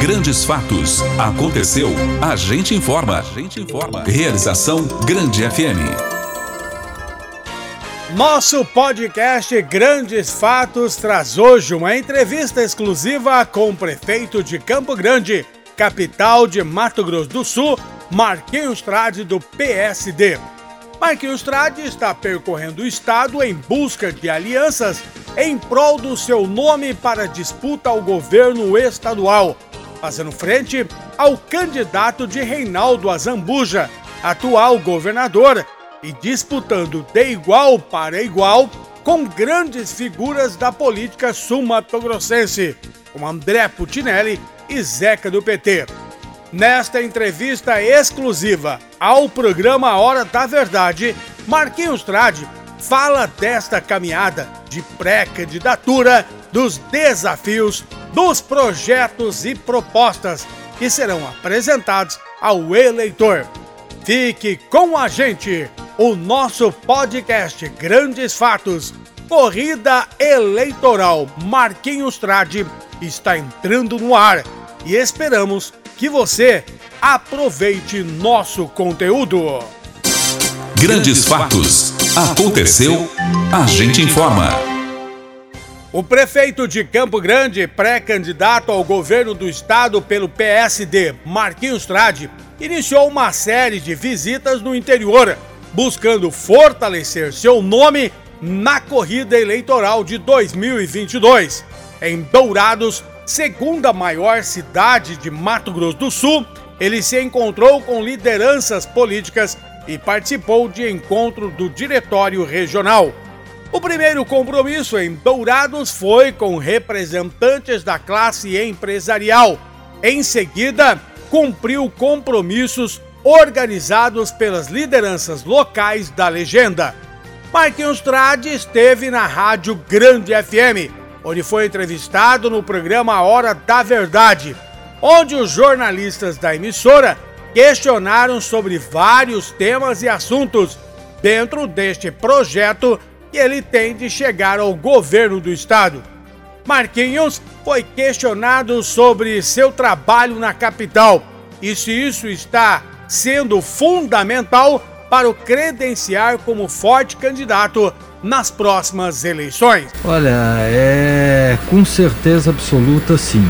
Grandes fatos. Aconteceu. A gente informa. A gente informa. Realização Grande FM. Nosso podcast Grandes Fatos traz hoje uma entrevista exclusiva com o prefeito de Campo Grande, capital de Mato Grosso do Sul, Marquinhos Trade do PSD. Marquinhos Trade está percorrendo o estado em busca de alianças em prol do seu nome para disputa ao governo estadual fazendo frente ao candidato de Reinaldo Azambuja, atual governador, e disputando de igual para igual com grandes figuras da política sul-mato-grossense, como André Putinelli e Zeca do PT. Nesta entrevista exclusiva ao programa Hora da Verdade, Marquinhos Trade fala desta caminhada de pré-candidatura, dos desafios dos projetos e propostas que serão apresentados ao eleitor. Fique com a gente, o nosso podcast Grandes Fatos, Corrida Eleitoral Marquinhos Trade está entrando no ar e esperamos que você aproveite nosso conteúdo. Grandes Fatos. Aconteceu, a gente informa. O prefeito de Campo Grande, pré-candidato ao governo do estado pelo PSD, Marquinhos Trade, iniciou uma série de visitas no interior, buscando fortalecer seu nome na corrida eleitoral de 2022. Em Dourados, segunda maior cidade de Mato Grosso do Sul, ele se encontrou com lideranças políticas e participou de encontro do diretório regional. O primeiro compromisso em Dourados foi com representantes da classe empresarial. Em seguida, cumpriu compromissos organizados pelas lideranças locais da legenda. Marquinhos Trade esteve na Rádio Grande FM, onde foi entrevistado no programa Hora da Verdade, onde os jornalistas da emissora questionaram sobre vários temas e assuntos dentro deste projeto que ele tem de chegar ao governo do estado. Marquinhos foi questionado sobre seu trabalho na capital e se isso está sendo fundamental para o credenciar como forte candidato nas próximas eleições. Olha, é com certeza absoluta sim.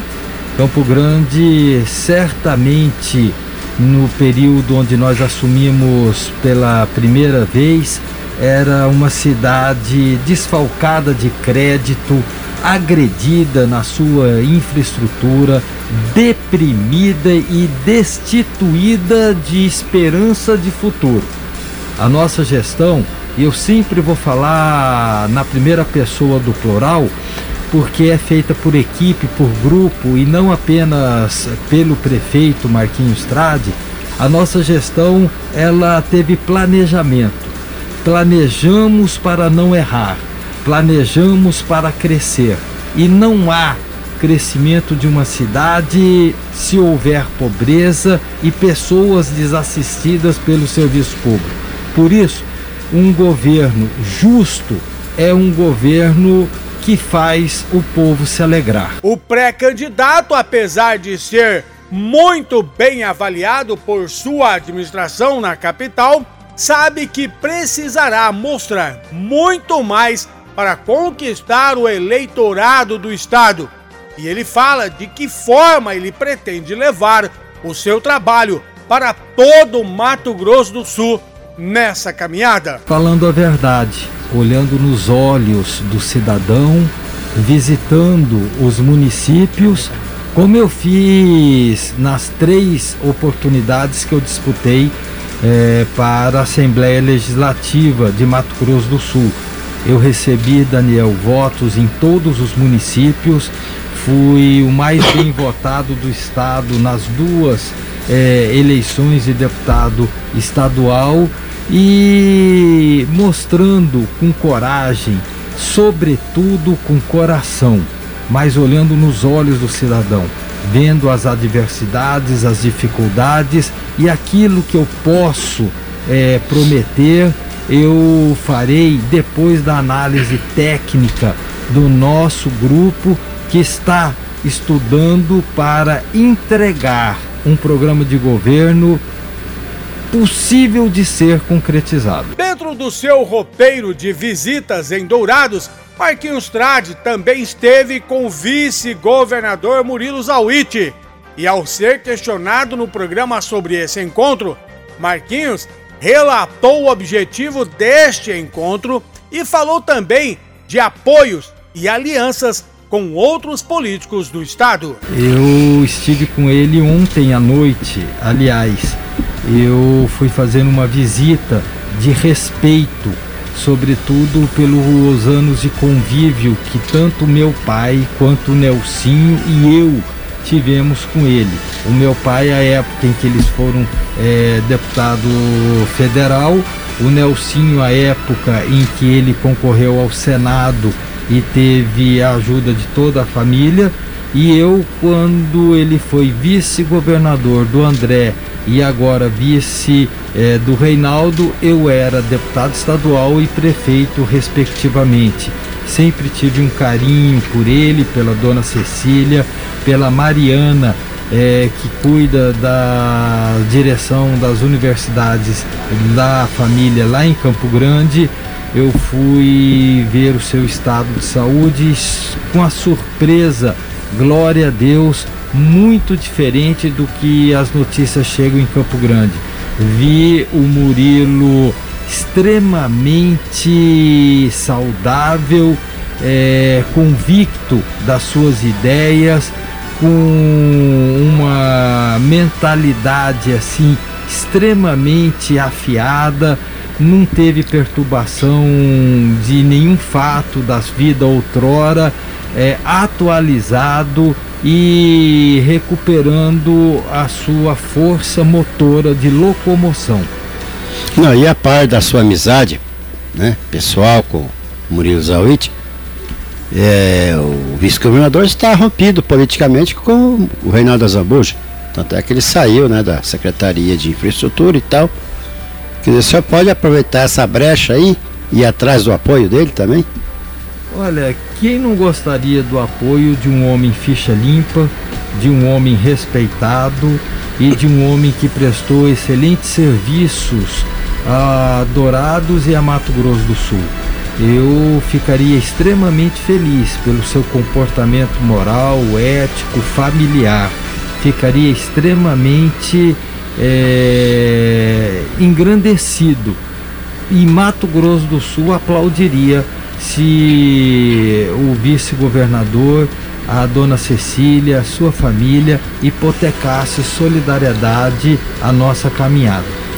Campo Grande certamente no período onde nós assumimos pela primeira vez era uma cidade desfalcada de crédito, agredida na sua infraestrutura, deprimida e destituída de esperança de futuro. A nossa gestão, eu sempre vou falar na primeira pessoa do plural, porque é feita por equipe, por grupo e não apenas pelo prefeito Marquinhos Trade. A nossa gestão, ela teve planejamento planejamos para não errar, planejamos para crescer. E não há crescimento de uma cidade se houver pobreza e pessoas desassistidas pelo serviço público. Por isso, um governo justo é um governo que faz o povo se alegrar. O pré-candidato, apesar de ser muito bem avaliado por sua administração na capital, sabe que precisará mostrar muito mais para conquistar o eleitorado do Estado. E ele fala de que forma ele pretende levar o seu trabalho para todo o Mato Grosso do Sul nessa caminhada. Falando a verdade, olhando nos olhos do cidadão, visitando os municípios, como eu fiz nas três oportunidades que eu disputei é, para a Assembleia Legislativa de Mato Grosso do Sul. Eu recebi, Daniel, votos em todos os municípios, fui o mais bem votado do estado nas duas é, eleições de deputado estadual e mostrando com coragem, sobretudo com coração, mas olhando nos olhos do cidadão vendo as adversidades, as dificuldades e aquilo que eu posso é, prometer, eu farei depois da análise técnica do nosso grupo que está estudando para entregar um programa de governo possível de ser concretizado. Dentro do seu roteiro de visitas em Dourados, Marquinhos Trade também esteve com o vice-governador Murilo Zawiti. E ao ser questionado no programa sobre esse encontro, Marquinhos relatou o objetivo deste encontro e falou também de apoios e alianças com outros políticos do estado. Eu estive com ele ontem à noite, aliás, eu fui fazendo uma visita de respeito, sobretudo pelos anos de convívio que tanto meu pai quanto o Nelsinho e eu tivemos com ele. O meu pai, a época em que eles foram é, deputado federal, o Nelsinho, a época em que ele concorreu ao Senado e teve a ajuda de toda a família. E eu, quando ele foi vice-governador do André e agora vice é, do Reinaldo, eu era deputado estadual e prefeito, respectivamente. Sempre tive um carinho por ele, pela dona Cecília, pela Mariana, é, que cuida da direção das universidades da família lá em Campo Grande eu fui ver o seu estado de saúde com a surpresa, glória a Deus, muito diferente do que as notícias chegam em Campo Grande. Vi o Murilo extremamente saudável, é, convicto das suas ideias, com uma mentalidade assim extremamente afiada não teve perturbação de nenhum fato das vidas outrora, é, atualizado e recuperando a sua força motora de locomoção. Não, e a par da sua amizade, né, pessoal com Murilo Zawit, é, o vice-governador está rompido politicamente com o Reinaldo Azambuja. Tanto é que ele saiu né, da Secretaria de Infraestrutura e tal Quer dizer, o senhor pode aproveitar essa brecha aí e ir atrás do apoio dele também? Olha, quem não gostaria do apoio de um homem ficha limpa, de um homem respeitado e de um homem que prestou excelentes serviços a Dourados e a Mato Grosso do Sul? Eu ficaria extremamente feliz pelo seu comportamento moral, ético, familiar. Ficaria extremamente é, engrandecido. E Mato Grosso do Sul aplaudiria se o vice-governador, a dona Cecília, a sua família hipotecasse solidariedade à nossa caminhada.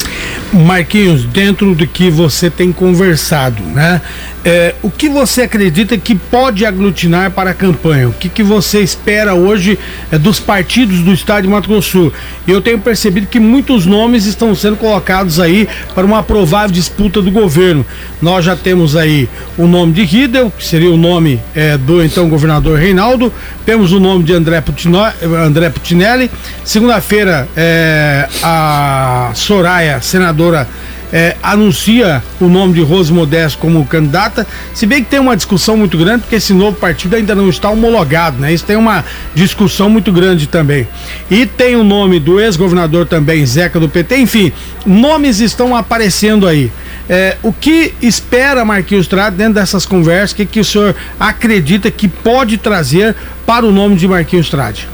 Marquinhos, dentro do que você tem conversado, né? É, o que você acredita que pode aglutinar para a campanha? O que, que você espera hoje é, dos partidos do estado de Mato Grosso Sul? Eu tenho percebido que muitos nomes estão sendo colocados aí para uma provável disputa do governo. Nós já temos aí o nome de Riedel, que seria o nome é, do então governador Reinaldo, temos o nome de André, Putino, André Putinelli. Segunda-feira, é, a Soraya, senadora é, anuncia o nome de Rose Modesto como candidata, se bem que tem uma discussão muito grande, porque esse novo partido ainda não está homologado, né? Isso tem uma discussão muito grande também. E tem o nome do ex-governador também, Zeca do PT, enfim, nomes estão aparecendo aí. É, o que espera Marquinhos Trade dentro dessas conversas? O que, que o senhor acredita que pode trazer para o nome de Marquinhos Trade?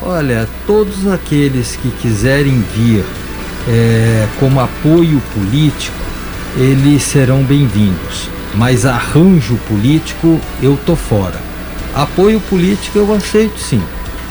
Olha, todos aqueles que quiserem vir é, como apoio político, eles serão bem-vindos. Mas arranjo político, eu tô fora. Apoio político eu aceito sim.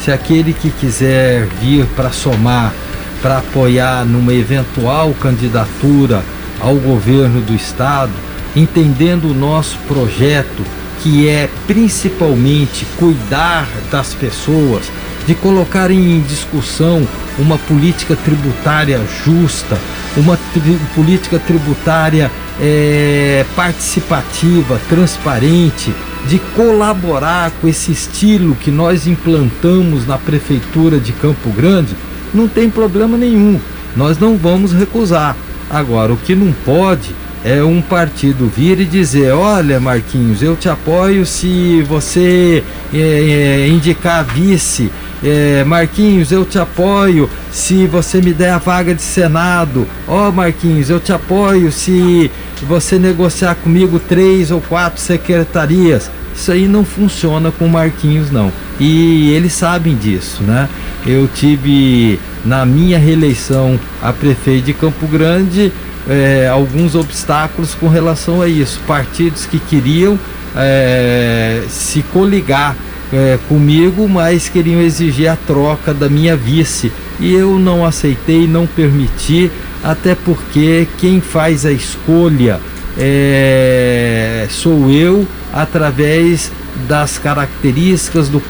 Se aquele que quiser vir para somar, para apoiar numa eventual candidatura ao governo do estado, entendendo o nosso projeto, que é principalmente cuidar das pessoas, de colocar em discussão uma política tributária justa, uma tri política tributária é, participativa, transparente, de colaborar com esse estilo que nós implantamos na Prefeitura de Campo Grande, não tem problema nenhum. Nós não vamos recusar. Agora, o que não pode é um partido vir e dizer: Olha, Marquinhos, eu te apoio se você é, é, indicar vice. É, Marquinhos, eu te apoio se você me der a vaga de Senado. Ó, oh, Marquinhos, eu te apoio se você negociar comigo três ou quatro secretarias. Isso aí não funciona com Marquinhos, não. E eles sabem disso, né? Eu tive na minha reeleição a prefeito de Campo Grande é, alguns obstáculos com relação a isso. Partidos que queriam é, se coligar é, comigo, mas queriam exigir a troca da minha vice. E eu não aceitei, não permiti, até porque quem faz a escolha é, sou eu através das características do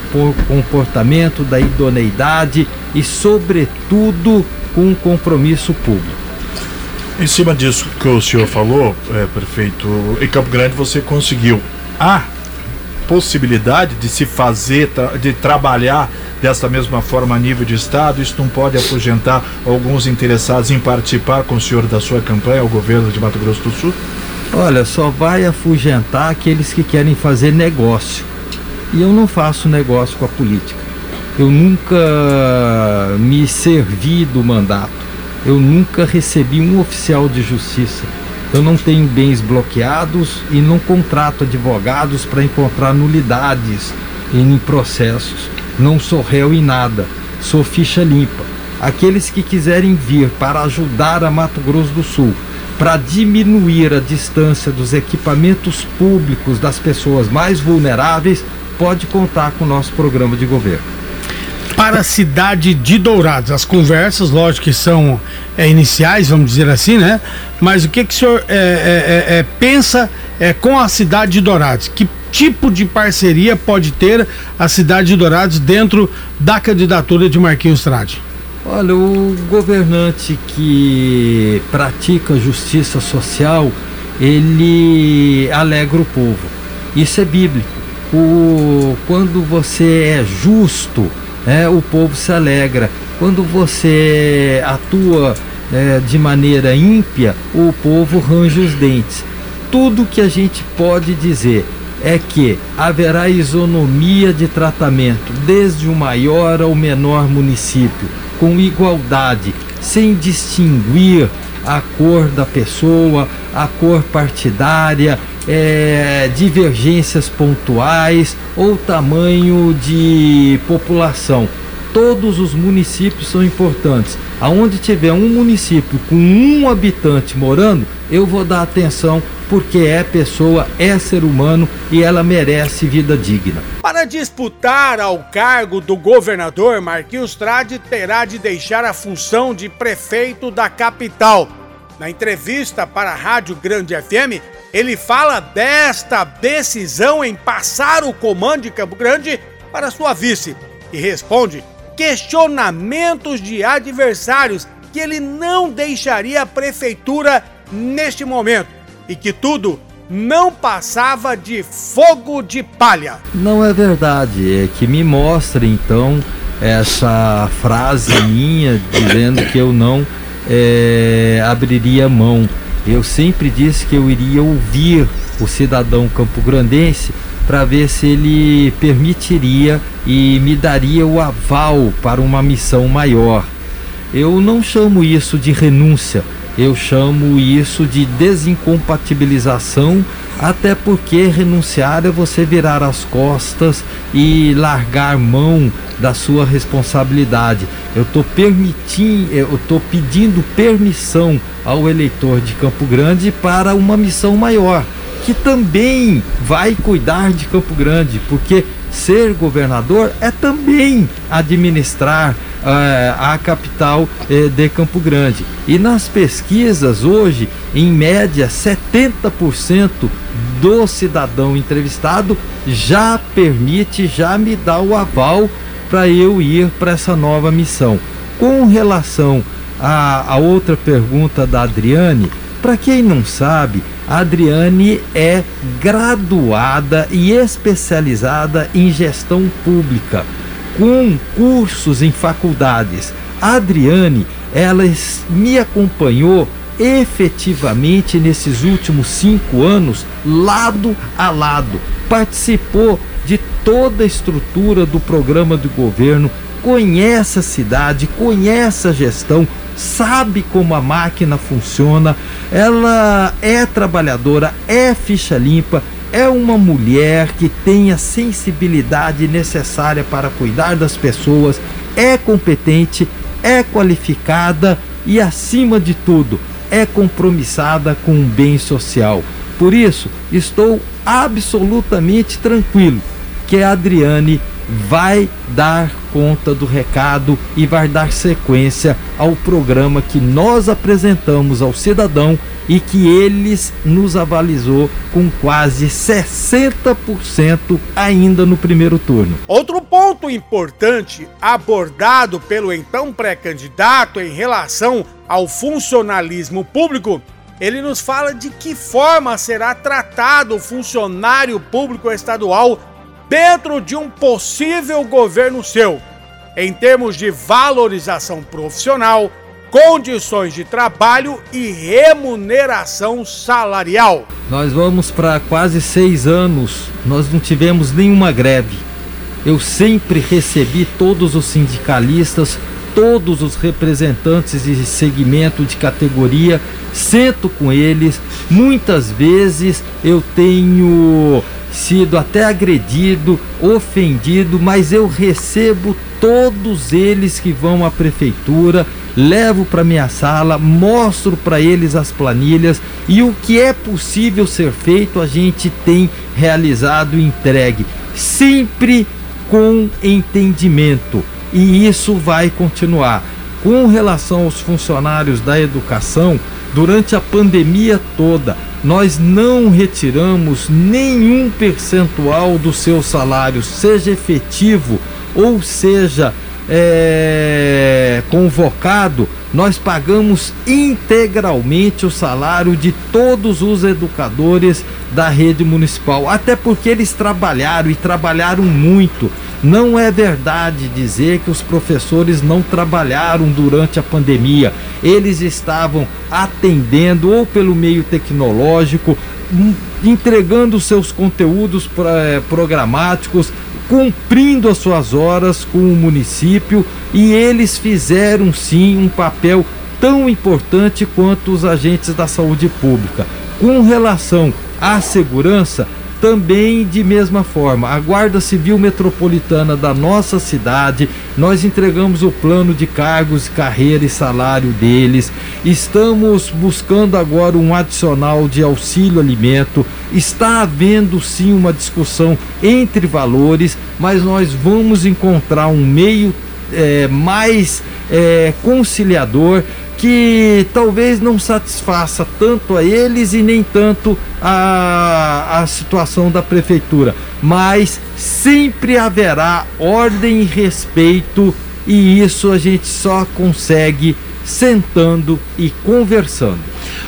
comportamento, da idoneidade e, sobretudo, com compromisso público. Em cima disso que o senhor falou, é, prefeito, em Campo Grande você conseguiu a possibilidade de se fazer, de trabalhar dessa mesma forma a nível de Estado? Isso não pode afugentar alguns interessados em participar com o senhor da sua campanha ao governo de Mato Grosso do Sul? Olha, só vai afugentar aqueles que querem fazer negócio. E eu não faço negócio com a política. Eu nunca me servi do mandato eu nunca recebi um oficial de justiça. Eu não tenho bens bloqueados e não contrato advogados para encontrar nulidades em processos. Não sou réu em nada, sou ficha limpa. Aqueles que quiserem vir para ajudar a Mato Grosso do Sul, para diminuir a distância dos equipamentos públicos das pessoas mais vulneráveis, pode contar com o nosso programa de governo para a cidade de Dourados. As conversas, lógico que são é, iniciais, vamos dizer assim, né? Mas o que, que o senhor é, é, é, é pensa com a cidade de Dourados? Que tipo de parceria pode ter a cidade de Dourados dentro da candidatura de Marquinhos Trade? Olha, o governante que pratica justiça social, ele alegra o povo. Isso é bíblico. O, quando você é justo, é, o povo se alegra. Quando você atua é, de maneira ímpia, o povo range os dentes. Tudo que a gente pode dizer é que haverá isonomia de tratamento, desde o maior ao menor município, com igualdade, sem distinguir a cor da pessoa, a cor partidária, é, divergências pontuais ou tamanho de população. Todos os municípios são importantes. Aonde tiver um município com um habitante morando, eu vou dar atenção porque é pessoa, é ser humano e ela merece vida digna. Para disputar ao cargo do governador, Marquinhos Trade terá de deixar a função de prefeito da capital. Na entrevista para a Rádio Grande FM, ele fala desta decisão em passar o comando de Campo Grande para sua vice e responde questionamentos de adversários que ele não deixaria a prefeitura neste momento e que tudo não passava de fogo de palha. Não é verdade, é que me mostra então essa frase minha dizendo que eu não é, abriria mão eu sempre disse que eu iria ouvir o cidadão campograndense para ver se ele permitiria e me daria o aval para uma missão maior. Eu não chamo isso de renúncia, eu chamo isso de desincompatibilização, até porque renunciar é você virar as costas e largar mão da sua responsabilidade. Eu estou permitindo, eu estou pedindo permissão ao eleitor de Campo Grande para uma missão maior, que também vai cuidar de Campo Grande, porque ser governador é também administrar uh, a capital uh, de Campo Grande. E nas pesquisas hoje, em média, 70% do cidadão entrevistado já permite, já me dá o aval para eu ir para essa nova missão. Com relação à, à outra pergunta da Adriane, para quem não sabe, a Adriane é graduada e especializada em gestão pública, com cursos em faculdades. A Adriane, ela me acompanhou efetivamente nesses últimos cinco anos lado a lado, participou de toda a estrutura do programa do governo, conhece a cidade, conhece a gestão, sabe como a máquina funciona, ela é trabalhadora, é ficha limpa, é uma mulher que tem a sensibilidade necessária para cuidar das pessoas, é competente, é qualificada e, acima de tudo, é compromissada com o bem social. Por isso, estou absolutamente tranquilo que a Adriane vai dar conta do recado e vai dar sequência ao programa que nós apresentamos ao cidadão e que eles nos avalizou com quase 60% ainda no primeiro turno. Outro ponto importante abordado pelo então pré-candidato em relação ao funcionalismo público ele nos fala de que forma será tratado o funcionário público estadual dentro de um possível governo seu, em termos de valorização profissional, condições de trabalho e remuneração salarial. Nós vamos para quase seis anos, nós não tivemos nenhuma greve. Eu sempre recebi todos os sindicalistas, todos os representantes de segmento de categoria, sento com eles. Muitas vezes eu tenho sido até agredido, ofendido, mas eu recebo todos eles que vão à prefeitura, levo para minha sala, mostro para eles as planilhas e o que é possível ser feito a gente tem realizado e entregue, sempre com entendimento. E isso vai continuar. Com relação aos funcionários da educação, durante a pandemia toda, nós não retiramos nenhum percentual do seu salário, seja efetivo ou seja é, convocado, nós pagamos integralmente o salário de todos os educadores da rede municipal, até porque eles trabalharam e trabalharam muito. Não é verdade dizer que os professores não trabalharam durante a pandemia. Eles estavam atendendo ou pelo meio tecnológico, hum, entregando seus conteúdos eh, programáticos, cumprindo as suas horas com o município e eles fizeram sim um papel tão importante quanto os agentes da saúde pública. Com relação à segurança, também de mesma forma, a Guarda Civil Metropolitana da nossa cidade, nós entregamos o plano de cargos, carreira e salário deles. Estamos buscando agora um adicional de auxílio alimento. Está havendo sim uma discussão entre valores, mas nós vamos encontrar um meio é, mais é, conciliador que talvez não satisfaça tanto a eles e nem tanto a, a situação da prefeitura, mas sempre haverá ordem e respeito, e isso a gente só consegue sentando e conversando.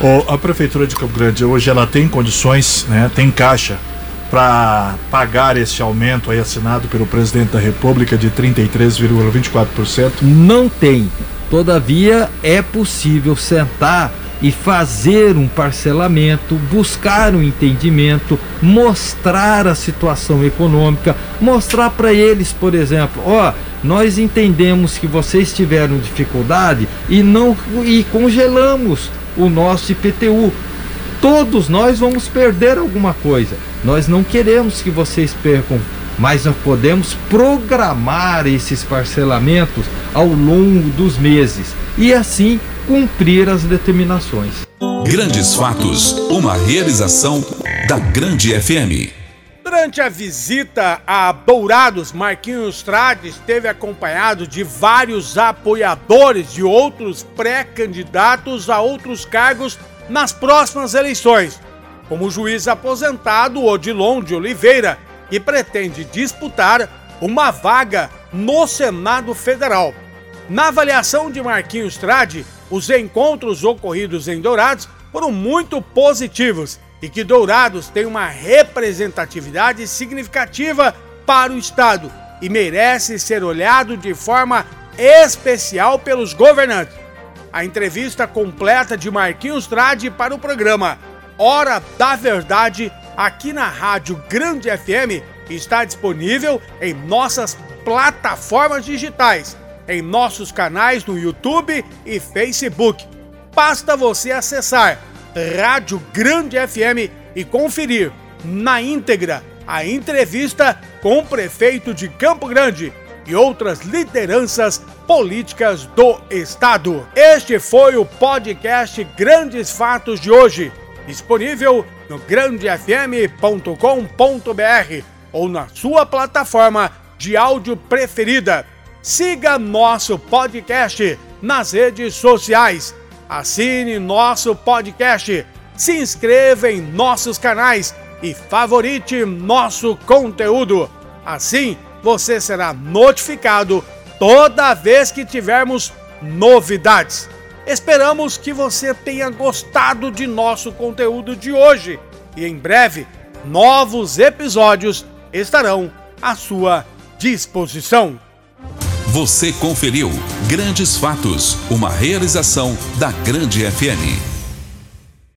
Oh, a prefeitura de Campo Grande hoje ela tem condições, né, tem caixa para pagar esse aumento aí assinado pelo presidente da República de 33,24%? Não tem. Todavia, é possível sentar e fazer um parcelamento, buscar um entendimento, mostrar a situação econômica, mostrar para eles, por exemplo, ó, nós entendemos que vocês tiveram dificuldade e não e congelamos o nosso IPTU. Todos nós vamos perder alguma coisa. Nós não queremos que vocês percam mas nós podemos programar esses parcelamentos ao longo dos meses e assim cumprir as determinações. Grandes Fatos, uma realização da Grande FM. Durante a visita a Dourados, Marquinhos Trade esteve acompanhado de vários apoiadores de outros pré-candidatos a outros cargos nas próximas eleições, como o juiz aposentado Odilon de Oliveira e pretende disputar uma vaga no Senado Federal. Na avaliação de Marquinhos Trade, os encontros ocorridos em Dourados foram muito positivos e que Dourados tem uma representatividade significativa para o Estado e merece ser olhado de forma especial pelos governantes. a entrevista completa de Marquinhos Trade para o programa Hora da Verdade aqui na Rádio Grande FM está disponível em nossas plataformas digitais, em nossos canais no YouTube e Facebook. Basta você acessar Rádio Grande FM e conferir na íntegra a entrevista com o prefeito de Campo Grande e outras lideranças políticas do estado. Este foi o podcast Grandes Fatos de hoje, disponível no grandefm.com.br ou na sua plataforma de áudio preferida. Siga nosso podcast nas redes sociais. Assine nosso podcast. Se inscreva em nossos canais e favorite nosso conteúdo. Assim, você será notificado toda vez que tivermos novidades. Esperamos que você tenha gostado de nosso conteúdo de hoje e em breve novos episódios estarão à sua disposição. Você conferiu Grandes Fatos, uma realização da Grande FM.